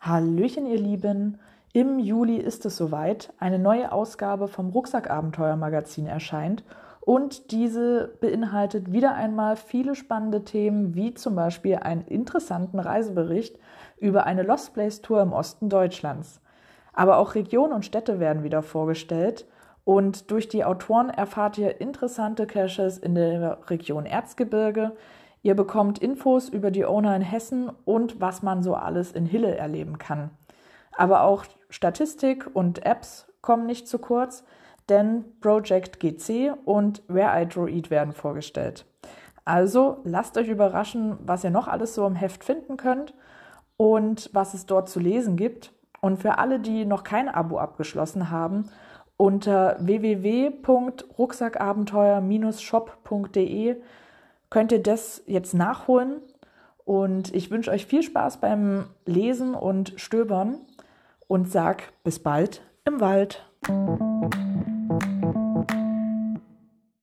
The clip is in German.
Hallöchen, ihr Lieben! Im Juli ist es soweit. Eine neue Ausgabe vom Rucksackabenteuer-Magazin erscheint und diese beinhaltet wieder einmal viele spannende Themen, wie zum Beispiel einen interessanten Reisebericht über eine Lost Place Tour im Osten Deutschlands. Aber auch Regionen und Städte werden wieder vorgestellt und durch die Autoren erfahrt ihr interessante Caches in der Region Erzgebirge. Ihr bekommt Infos über die Owner in Hessen und was man so alles in Hille erleben kann. Aber auch Statistik und Apps kommen nicht zu kurz, denn Project GC und Where I Droid werden vorgestellt. Also lasst euch überraschen, was ihr noch alles so im Heft finden könnt und was es dort zu lesen gibt. Und für alle, die noch kein Abo abgeschlossen haben, unter www.rucksackabenteuer-shop.de könnt ihr das jetzt nachholen. Und ich wünsche euch viel Spaß beim Lesen und Stöbern und sag bis bald im Wald.